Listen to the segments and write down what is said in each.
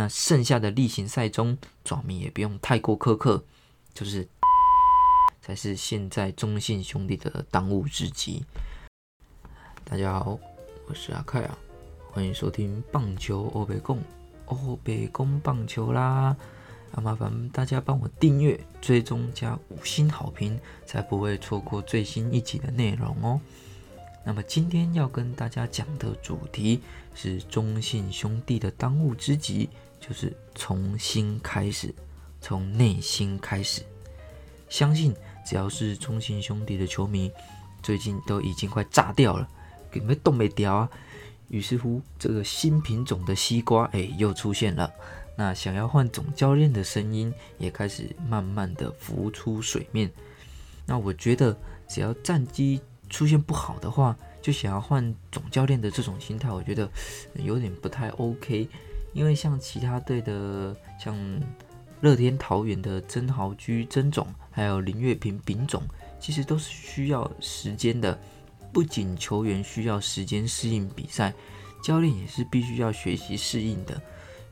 那剩下的例行赛中，爪迷也不用太过苛刻，就是 才是现在中信兄弟的当务之急。大家好，我是阿凯啊，欢迎收听棒球欧北贡欧北贡棒球啦。啊，麻烦大家帮我订阅、追踪加五星好评，才不会错过最新一集的内容哦。那么今天要跟大家讲的主题是中信兄弟的当务之急。就是重新开始，从内心开始。相信只要是中信兄弟的球迷，最近都已经快炸掉了，根本冻没掉啊。于是乎，这个新品种的西瓜，哎，又出现了。那想要换总教练的声音，也开始慢慢的浮出水面。那我觉得，只要战绩出现不好的话，就想要换总教练的这种心态，我觉得有点不太 OK。因为像其他队的，像乐天桃园的曾豪居曾总，还有林月平丙总，其实都是需要时间的。不仅球员需要时间适应比赛，教练也是必须要学习适应的。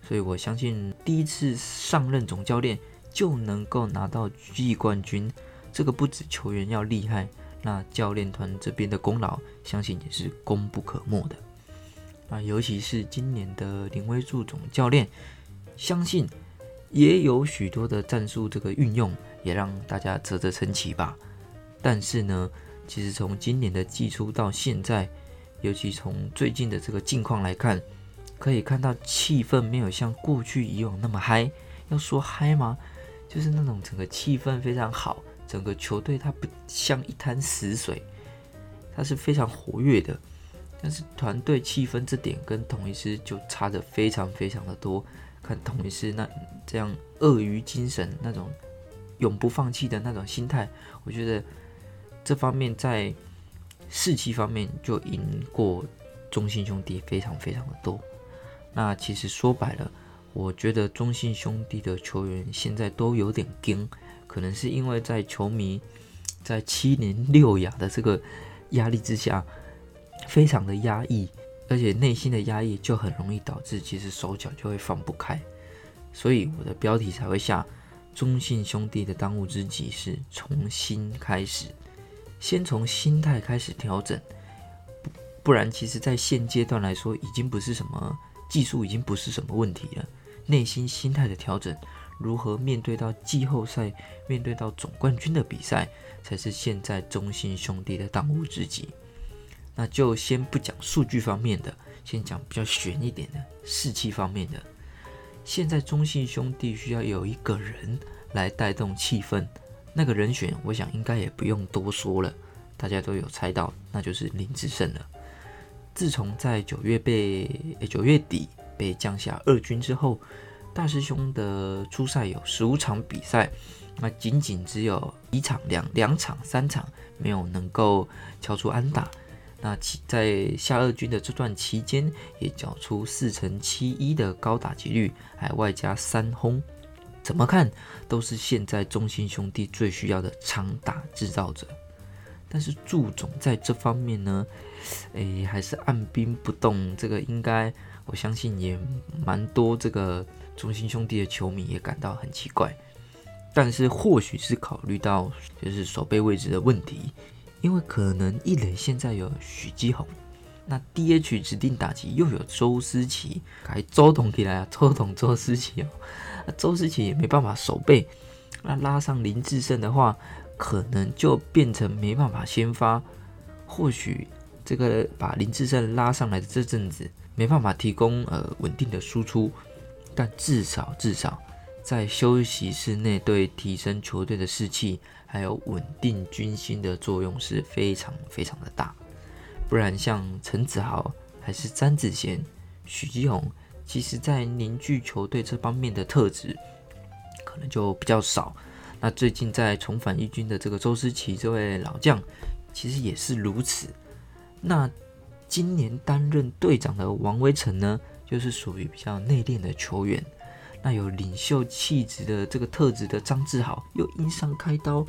所以我相信，第一次上任总教练就能够拿到季冠军，这个不止球员要厉害，那教练团这边的功劳，相信也是功不可没的。啊，尤其是今年的林威柱总教练，相信也有许多的战术这个运用，也让大家啧啧称奇吧。但是呢，其实从今年的季初到现在，尤其从最近的这个近况来看，可以看到气氛没有像过去以往那么嗨。要说嗨吗？就是那种整个气氛非常好，整个球队它不像一滩死水，它是非常活跃的。但是团队气氛这点跟统一师就差的非常非常的多。看统一师那这样鳄鱼精神，那种永不放弃的那种心态，我觉得这方面在士气方面就赢过中信兄弟非常非常的多。那其实说白了，我觉得中信兄弟的球员现在都有点惊，可能是因为在球迷在七年六亚的这个压力之下。非常的压抑，而且内心的压抑就很容易导致，其实手脚就会放不开。所以我的标题才会下中信兄弟的当务之急是重新开始，先从心态开始调整。不然，其实在现阶段来说，已经不是什么技术，已经不是什么问题了。内心心态的调整，如何面对到季后赛，面对到总冠军的比赛，才是现在中信兄弟的当务之急。那就先不讲数据方面的，先讲比较悬一点的士气方面的。现在中信兄弟需要有一个人来带动气氛，那个人选我想应该也不用多说了，大家都有猜到，那就是林志胜了。自从在九月被九月底被降下二军之后，大师兄的初赛有十五场比赛，那仅仅只有一场、两两场、三场没有能够敲出安打。那其在下二军的这段期间，也缴出四成七一的高打击率，还外加三轰，怎么看都是现在中信兄弟最需要的长打制造者。但是祝总在这方面呢，诶还是按兵不动。这个应该我相信也蛮多这个中信兄弟的球迷也感到很奇怪。但是或许是考虑到就是守备位置的问题。因为可能一垒现在有许基宏，那 DH 指定打击又有周思齐，还周董起来啊，周董周思齐哦，那周思齐也没办法守备，那拉上林志胜的话，可能就变成没办法先发，或许这个把林志胜拉上来的这阵子没办法提供呃稳定的输出，但至少至少在休息室内对提升球队的士气。还有稳定军心的作用是非常非常的大，不然像陈子豪还是詹子贤、许基宏，其实在凝聚球队这方面的特质可能就比较少。那最近在重返一军的这个周思齐这位老将，其实也是如此。那今年担任队长的王威成呢，就是属于比较内敛的球员。那有领袖气质的这个特质的张志豪又因伤开刀，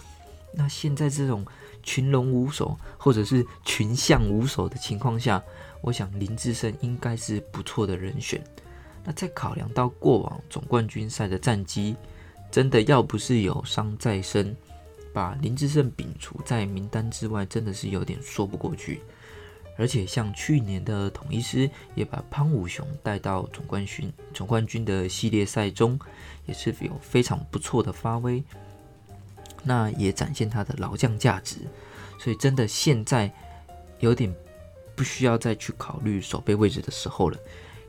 那现在这种群龙无首或者是群象无首的情况下，我想林志胜应该是不错的人选。那再考量到过往总冠军赛的战绩，真的要不是有伤在身，把林志胜摒除在名单之外，真的是有点说不过去。而且像去年的统一师也把潘武雄带到总冠军总冠军的系列赛中，也是有非常不错的发挥。那也展现他的老将价值，所以真的现在有点不需要再去考虑守备位置的时候了，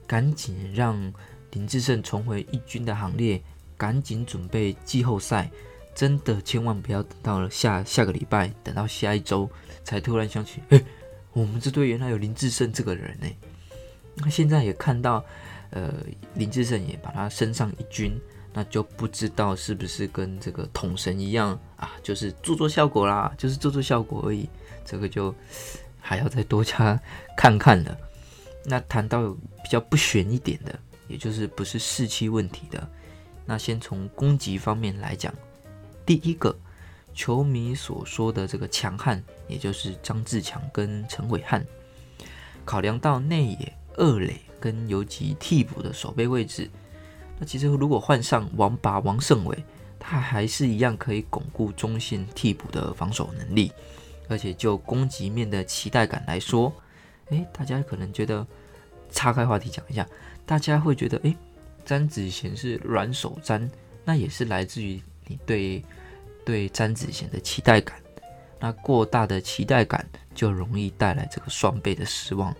赶紧让林志胜重回一军的行列，赶紧准备季后赛。真的千万不要等到了下下个礼拜，等到下一周才突然想起，哎。我们这队原来有林志胜这个人呢，那现在也看到，呃，林志胜也把他升上一军，那就不知道是不是跟这个统神一样啊，就是做做效果啦，就是做做效果而已，这个就还要再多加看看了。那谈到比较不悬一点的，也就是不是士气问题的，那先从攻击方面来讲，第一个。球迷所说的这个强悍，也就是张志强跟陈伟汉，考量到内野、二垒跟游击替补的守备位置，那其实如果换上王拔、王胜伟，他还是一样可以巩固中线替补的防守能力。而且就攻击面的期待感来说，诶，大家可能觉得，岔开话题讲一下，大家会觉得，诶，詹子贤是软手詹，那也是来自于你对。对詹子贤的期待感，那过大的期待感就容易带来这个双倍的失望。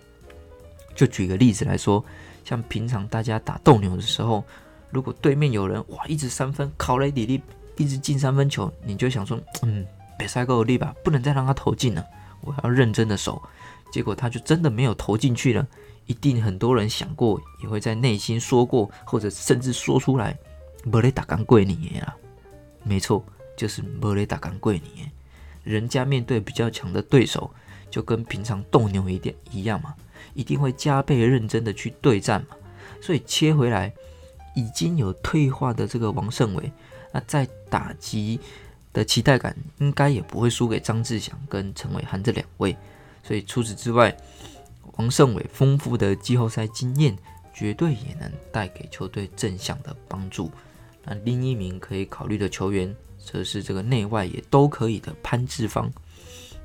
就举个例子来说，像平常大家打斗牛的时候，如果对面有人哇一直三分，考雷底力一直进三分球，你就想说，嗯，别塞够力吧，不能再让他投进了，我要认真的守。结果他就真的没有投进去了，一定很多人想过，也会在内心说过，或者甚至说出来，没得打干贵你啊，没错。就是莫雷打干贵你，人家面对比较强的对手，就跟平常斗牛一点一样嘛，一定会加倍认真的去对战嘛。所以切回来，已经有退化的这个王胜伟，那在打击的期待感应该也不会输给张志祥跟陈伟涵这两位。所以除此之外，王胜伟丰富的季后赛经验，绝对也能带给球队正向的帮助。那另一名可以考虑的球员。则是这个内外也都可以的潘志芳。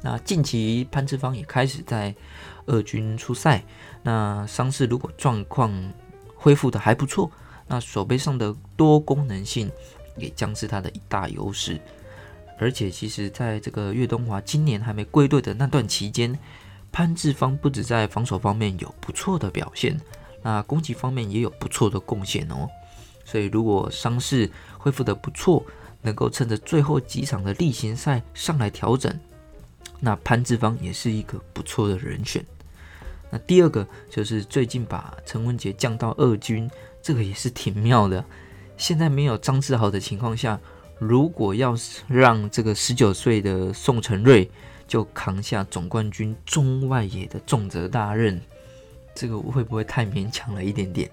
那近期潘志芳也开始在二军出赛。那伤势如果状况恢复的还不错，那手背上的多功能性也将是他的一大优势。而且其实在这个岳东华今年还没归队的那段期间，潘志芳不止在防守方面有不错的表现，那攻击方面也有不错的贡献哦。所以如果伤势恢复的不错，能够趁着最后几场的例行赛上来调整，那潘志芳也是一个不错的人选。那第二个就是最近把陈文杰降到二军，这个也是挺妙的。现在没有张志豪的情况下，如果要是让这个十九岁的宋承瑞就扛下总冠军中外野的重责大任，这个会不会太勉强了一点点？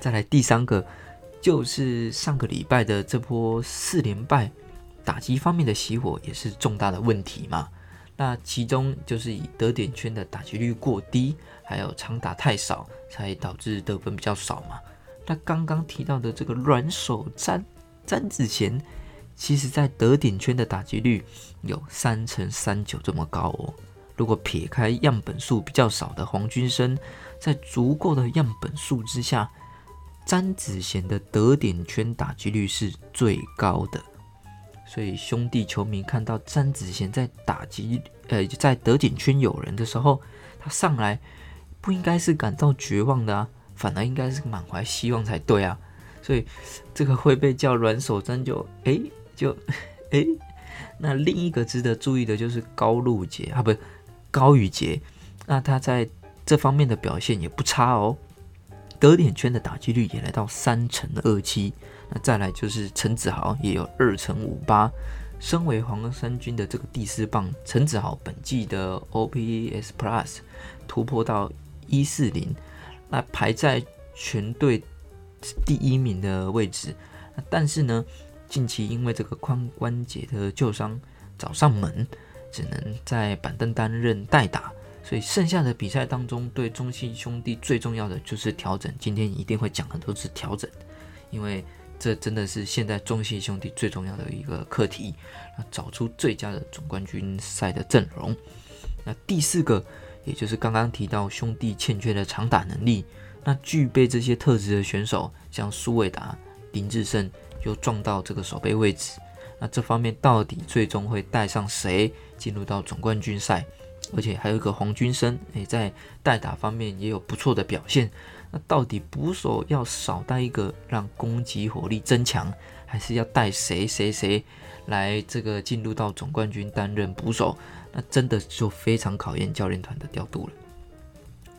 再来第三个。就是上个礼拜的这波四连败，打击方面的熄火也是重大的问题嘛。那其中就是以得点圈的打击率过低，还有长打太少，才导致得分比较少嘛。那刚刚提到的这个软手詹詹子贤，其实在得点圈的打击率有三乘三九这么高哦。如果撇开样本数比较少的黄君生，在足够的样本数之下。詹子贤的得点圈打击率是最高的，所以兄弟球迷看到詹子贤在打击，呃，在得点圈有人的时候，他上来不应该是感到绝望的啊，反而应该是满怀希望才对啊。所以这个会被叫软手詹就哎就哎。那另一个值得注意的就是高露杰啊，不高宇杰，那他在这方面的表现也不差哦。得点圈的打击率也来到三成二七，那再来就是陈子豪也有二成五八。身为黄山军的这个第四棒，陈子豪本季的 OPS Plus 突破到一四零，那排在全队第一名的位置。但是呢，近期因为这个髋关节的旧伤找上门，只能在板凳担任代打。所以剩下的比赛当中，对中信兄弟最重要的就是调整。今天一定会讲很多次调整，因为这真的是现在中信兄弟最重要的一个课题，那找出最佳的总冠军赛的阵容。那第四个，也就是刚刚提到兄弟欠缺的长打能力，那具备这些特质的选手，像苏伟达、林志胜，又撞到这个守备位置。那这方面到底最终会带上谁进入到总冠军赛？而且还有一个黄军生，诶，在代打方面也有不错的表现。那到底捕手要少带一个，让攻击火力增强，还是要带谁谁谁来这个进入到总冠军担任捕手？那真的就非常考验教练团的调度了。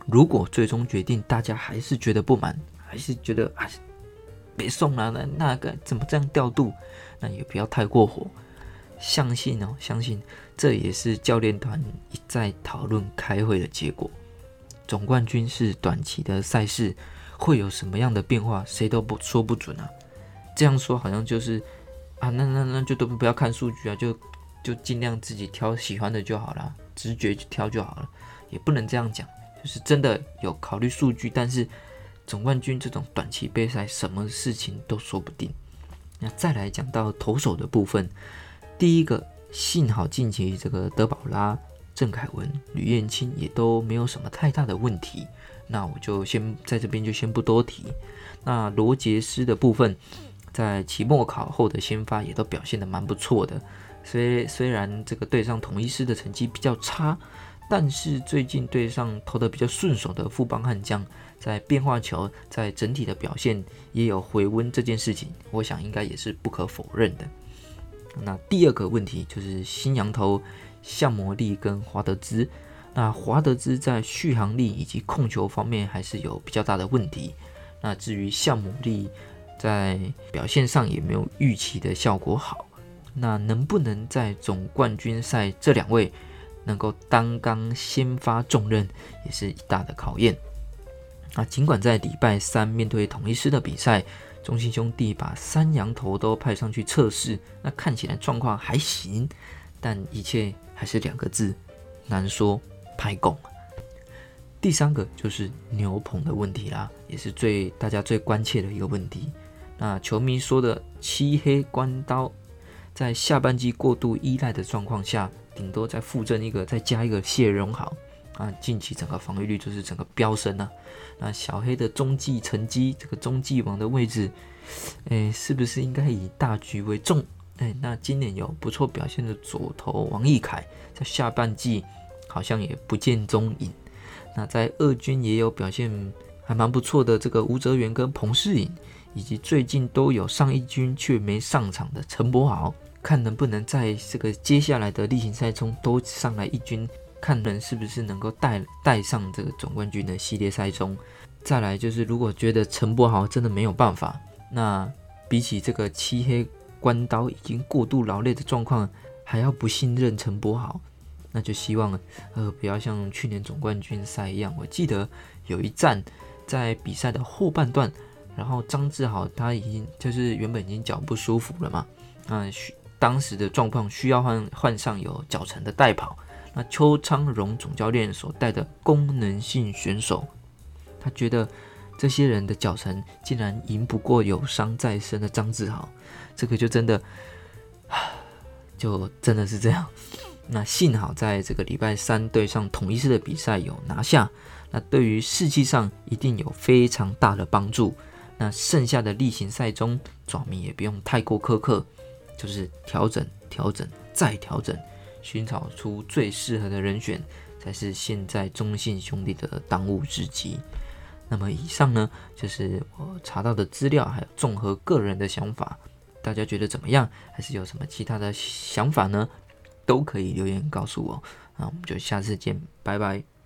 如果最终决定大家还是觉得不满，还是觉得啊，别送了，那那个怎么这样调度？那也不要太过火，相信哦，相信这也是教练团一再讨论开会的结果。总冠军是短期的赛事，会有什么样的变化，谁都不说不准啊。这样说好像就是啊，那那那就都不要看数据啊，就就尽量自己挑喜欢的就好了，直觉去挑就好了，也不能这样讲，就是真的有考虑数据，但是总冠军这种短期杯赛，什么事情都说不定。那再来讲到投手的部分，第一个幸好近期这个德保拉、郑凯文、吕彦青也都没有什么太大的问题，那我就先在这边就先不多提。那罗杰斯的部分，在期末考后的先发也都表现的蛮不错的，虽虽然这个对上统一师的成绩比较差，但是最近对上投的比较顺手的富邦悍将。在变化球，在整体的表现也有回温，这件事情我想应该也是不可否认的。那第二个问题就是新羊头向魔力跟华德兹。那华德兹在续航力以及控球方面还是有比较大的问题。那至于向魔力在表现上也没有预期的效果好。那能不能在总冠军赛这两位能够担纲先发重任，也是一大的考验。那，尽管在礼拜三面对统一师的比赛，中信兄弟把三羊头都派上去测试，那看起来状况还行，但一切还是两个字，难说拍拱。第三个就是牛棚的问题啦，也是最大家最关切的一个问题。那球迷说的漆黑关刀，在下半季过度依赖的状况下，顶多再附赠一个，再加一个谢荣豪。啊，近期整个防御率就是整个飙升啊！那小黑的中继成绩，这个中继王的位置，哎，是不是应该以大局为重？哎，那今年有不错表现的左投王毅凯，在下半季好像也不见踪影。那在二军也有表现还蛮不错的这个吴泽源跟彭世颖，以及最近都有上一军却没上场的陈柏豪，看能不能在这个接下来的例行赛中都上来一军。看人是不是能够带带上这个总冠军的系列赛中，再来就是如果觉得陈柏豪真的没有办法，那比起这个漆黑关刀已经过度劳累的状况，还要不信任陈柏豪，那就希望呃不要像去年总冠军赛一样。我记得有一战在比赛的后半段，然后张志豪他已经就是原本已经脚不舒服了嘛，那需当时的状况需要换换上有脚程的代跑。那邱昌荣总教练所带的功能性选手，他觉得这些人的脚程竟然赢不过有伤在身的张志豪，这个就真的，就真的是这样。那幸好在这个礼拜三对上统一师的比赛有拿下，那对于士气上一定有非常大的帮助。那剩下的例行赛中，爪迷也不用太过苛刻，就是调整、调整再调整。寻找出最适合的人选，才是现在中信兄弟的当务之急。那么以上呢，就是我查到的资料，还有综合个人的想法，大家觉得怎么样？还是有什么其他的想法呢？都可以留言告诉我。那我们就下次见，拜拜。